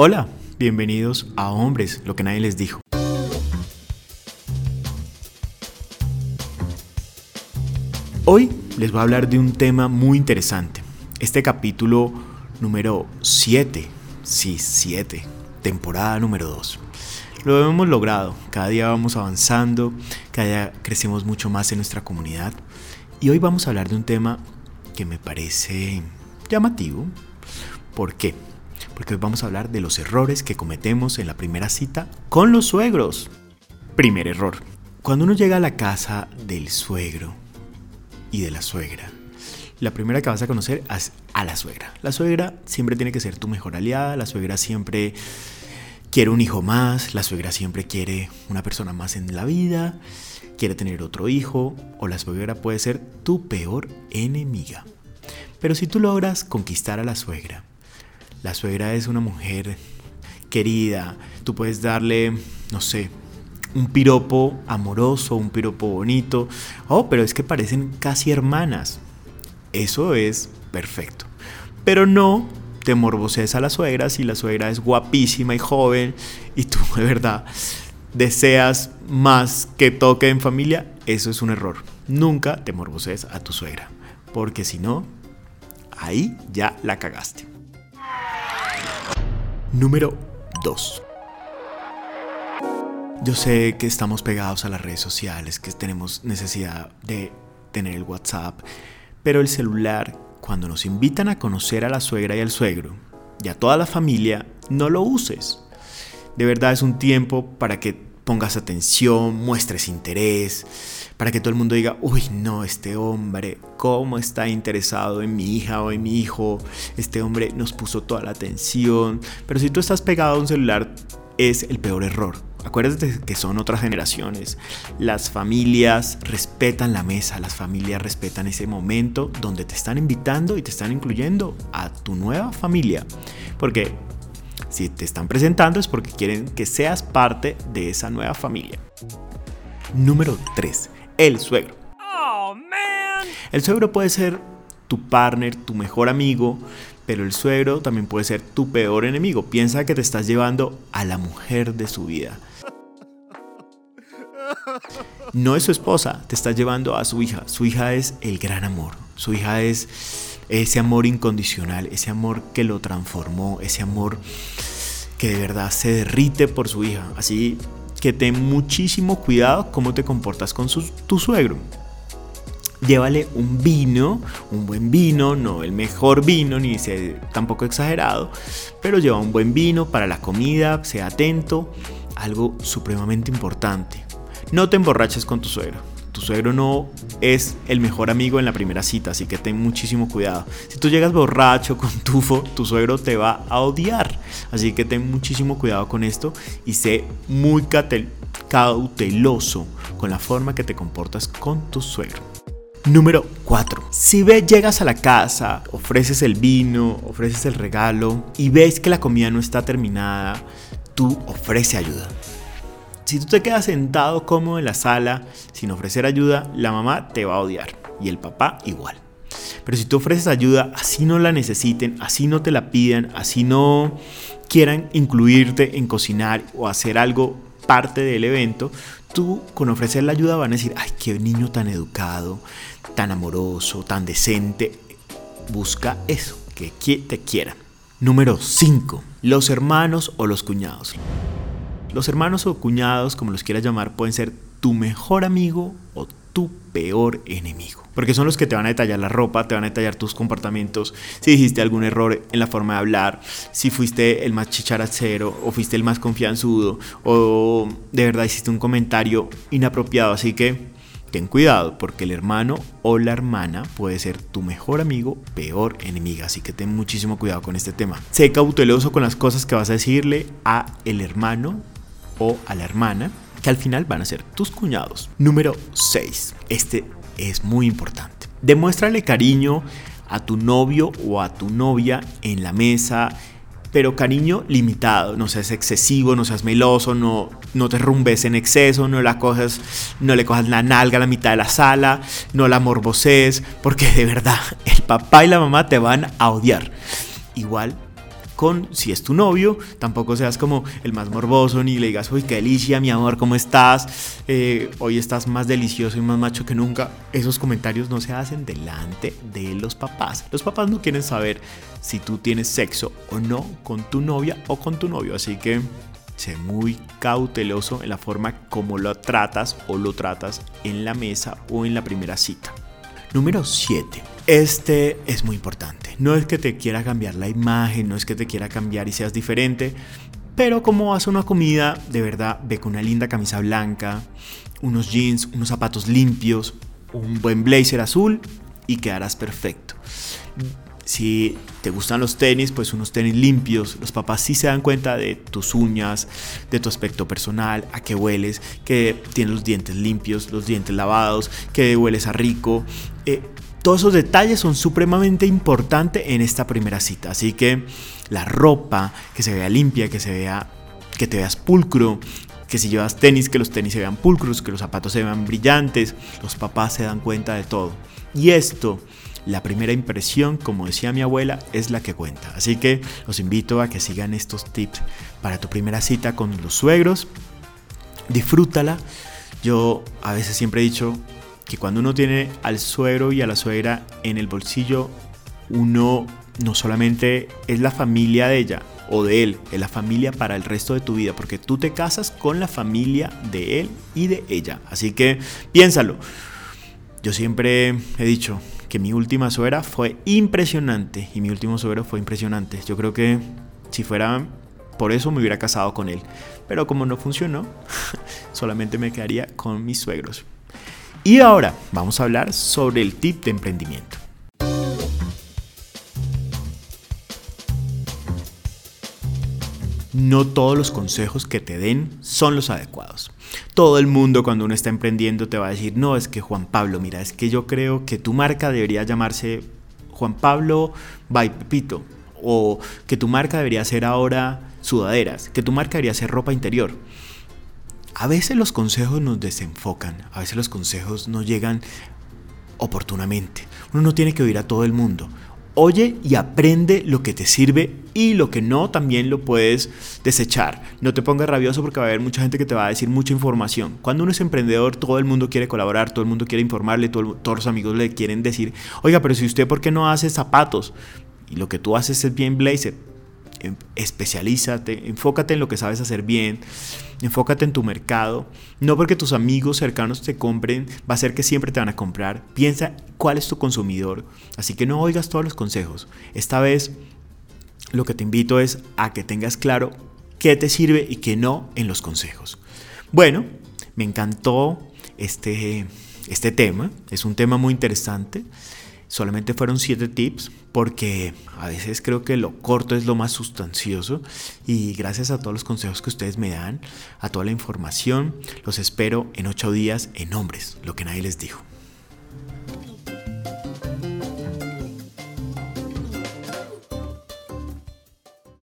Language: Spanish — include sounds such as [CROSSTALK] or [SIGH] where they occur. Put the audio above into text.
Hola, bienvenidos a Hombres, lo que nadie les dijo. Hoy les voy a hablar de un tema muy interesante. Este capítulo número 7, sí, 7, temporada número 2. Lo hemos logrado, cada día vamos avanzando, cada día crecemos mucho más en nuestra comunidad y hoy vamos a hablar de un tema que me parece llamativo. ¿Por qué? Porque hoy vamos a hablar de los errores que cometemos en la primera cita con los suegros. Primer error. Cuando uno llega a la casa del suegro y de la suegra, la primera que vas a conocer es a la suegra. La suegra siempre tiene que ser tu mejor aliada, la suegra siempre quiere un hijo más, la suegra siempre quiere una persona más en la vida, quiere tener otro hijo, o la suegra puede ser tu peor enemiga. Pero si tú logras conquistar a la suegra, la suegra es una mujer querida. Tú puedes darle, no sé, un piropo amoroso, un piropo bonito. Oh, pero es que parecen casi hermanas. Eso es perfecto. Pero no te morbosees a la suegra si la suegra es guapísima y joven y tú [LAUGHS] de verdad deseas más que toque en familia. Eso es un error. Nunca te morbosees a tu suegra. Porque si no, ahí ya la cagaste. Número 2. Yo sé que estamos pegados a las redes sociales, que tenemos necesidad de tener el WhatsApp, pero el celular, cuando nos invitan a conocer a la suegra y al suegro, y a toda la familia, no lo uses. De verdad es un tiempo para que pongas atención, muestres interés, para que todo el mundo diga, uy, no, este hombre, ¿cómo está interesado en mi hija o en mi hijo? Este hombre nos puso toda la atención. Pero si tú estás pegado a un celular, es el peor error. Acuérdate que son otras generaciones. Las familias respetan la mesa, las familias respetan ese momento donde te están invitando y te están incluyendo a tu nueva familia. Porque si te están presentando es porque quieren que seas parte de esa nueva familia. Número 3 el suegro. Oh, el suegro puede ser tu partner, tu mejor amigo, pero el suegro también puede ser tu peor enemigo. Piensa que te estás llevando a la mujer de su vida. No es su esposa, te estás llevando a su hija. Su hija es el gran amor. Su hija es ese amor incondicional, ese amor que lo transformó, ese amor que de verdad se derrite por su hija. Así que ten muchísimo cuidado cómo te comportas con tu suegro. Llévale un vino, un buen vino, no el mejor vino, ni sea tampoco exagerado, pero lleva un buen vino para la comida, sea atento, algo supremamente importante. No te emborraches con tu suegro suegro no es el mejor amigo en la primera cita, así que ten muchísimo cuidado. Si tú llegas borracho con tufo, tu suegro te va a odiar. Así que ten muchísimo cuidado con esto y sé muy cauteloso con la forma que te comportas con tu suegro. Número 4. Si ves, llegas a la casa, ofreces el vino, ofreces el regalo y ves que la comida no está terminada, tú ofrece ayuda. Si tú te quedas sentado cómodo en la sala sin ofrecer ayuda, la mamá te va a odiar y el papá igual. Pero si tú ofreces ayuda, así no la necesiten, así no te la pidan, así no quieran incluirte en cocinar o hacer algo parte del evento, tú con ofrecer la ayuda van a decir, ay, qué niño tan educado, tan amoroso, tan decente. Busca eso, que te quieran. Número 5. Los hermanos o los cuñados. Los hermanos o cuñados, como los quieras llamar, pueden ser tu mejor amigo o tu peor enemigo. Porque son los que te van a detallar la ropa, te van a detallar tus comportamientos, si dijiste algún error en la forma de hablar, si fuiste el más chicharacero o fuiste el más confianzudo o de verdad hiciste un comentario inapropiado. Así que ten cuidado porque el hermano o la hermana puede ser tu mejor amigo, peor enemiga. Así que ten muchísimo cuidado con este tema. Sé cauteloso con las cosas que vas a decirle a el hermano o a la hermana, que al final van a ser tus cuñados. Número 6. Este es muy importante. Demuéstrale cariño a tu novio o a tu novia en la mesa, pero cariño limitado, no seas excesivo, no seas meloso, no, no te rumbes en exceso, no la cojas, no le cojas la nalga a la mitad de la sala, no la morbosees, porque de verdad el papá y la mamá te van a odiar. Igual con, si es tu novio, tampoco seas como el más morboso ni le digas, uy, qué delicia, mi amor, ¿cómo estás? Eh, hoy estás más delicioso y más macho que nunca. Esos comentarios no se hacen delante de los papás. Los papás no quieren saber si tú tienes sexo o no con tu novia o con tu novio, así que sé muy cauteloso en la forma como lo tratas o lo tratas en la mesa o en la primera cita. Número 7. Este es muy importante. No es que te quiera cambiar la imagen, no es que te quiera cambiar y seas diferente, pero como vas a una comida, de verdad, ve con una linda camisa blanca, unos jeans, unos zapatos limpios, un buen blazer azul y quedarás perfecto. Si te gustan los tenis, pues unos tenis limpios. Los papás sí se dan cuenta de tus uñas, de tu aspecto personal, a qué hueles, que tienes los dientes limpios, los dientes lavados, que hueles a rico. Eh, todos esos detalles son supremamente importantes en esta primera cita. Así que la ropa, que se vea limpia, que se vea, que te veas pulcro, que si llevas tenis, que los tenis se vean pulcros, que los zapatos se vean brillantes, los papás se dan cuenta de todo. Y esto la primera impresión, como decía mi abuela, es la que cuenta. Así que los invito a que sigan estos tips para tu primera cita con los suegros. Disfrútala. Yo a veces siempre he dicho que cuando uno tiene al suegro y a la suegra en el bolsillo, uno no solamente es la familia de ella o de él, es la familia para el resto de tu vida, porque tú te casas con la familia de él y de ella. Así que piénsalo. Yo siempre he dicho, que mi última suegra fue impresionante y mi último suegro fue impresionante. Yo creo que si fuera por eso me hubiera casado con él. Pero como no funcionó, [LAUGHS] solamente me quedaría con mis suegros. Y ahora vamos a hablar sobre el tip de emprendimiento. No todos los consejos que te den son los adecuados. Todo el mundo cuando uno está emprendiendo te va a decir, no, es que Juan Pablo, mira, es que yo creo que tu marca debería llamarse Juan Pablo by Pepito. O que tu marca debería ser ahora sudaderas, que tu marca debería ser ropa interior. A veces los consejos nos desenfocan, a veces los consejos no llegan oportunamente. Uno no tiene que oír a todo el mundo. Oye y aprende lo que te sirve y lo que no también lo puedes desechar. No te pongas rabioso porque va a haber mucha gente que te va a decir mucha información. Cuando uno es emprendedor, todo el mundo quiere colaborar, todo el mundo quiere informarle, todos los amigos le quieren decir, oiga, pero si usted, ¿por qué no hace zapatos? Y lo que tú haces es bien blazer especialízate, enfócate en lo que sabes hacer bien, enfócate en tu mercado. No porque tus amigos cercanos te compren, va a ser que siempre te van a comprar. Piensa cuál es tu consumidor. Así que no oigas todos los consejos. Esta vez lo que te invito es a que tengas claro qué te sirve y qué no en los consejos. Bueno, me encantó este, este tema. Es un tema muy interesante. Solamente fueron siete tips porque a veces creo que lo corto es lo más sustancioso y gracias a todos los consejos que ustedes me dan, a toda la información, los espero en ocho días en Hombres, lo que nadie les dijo.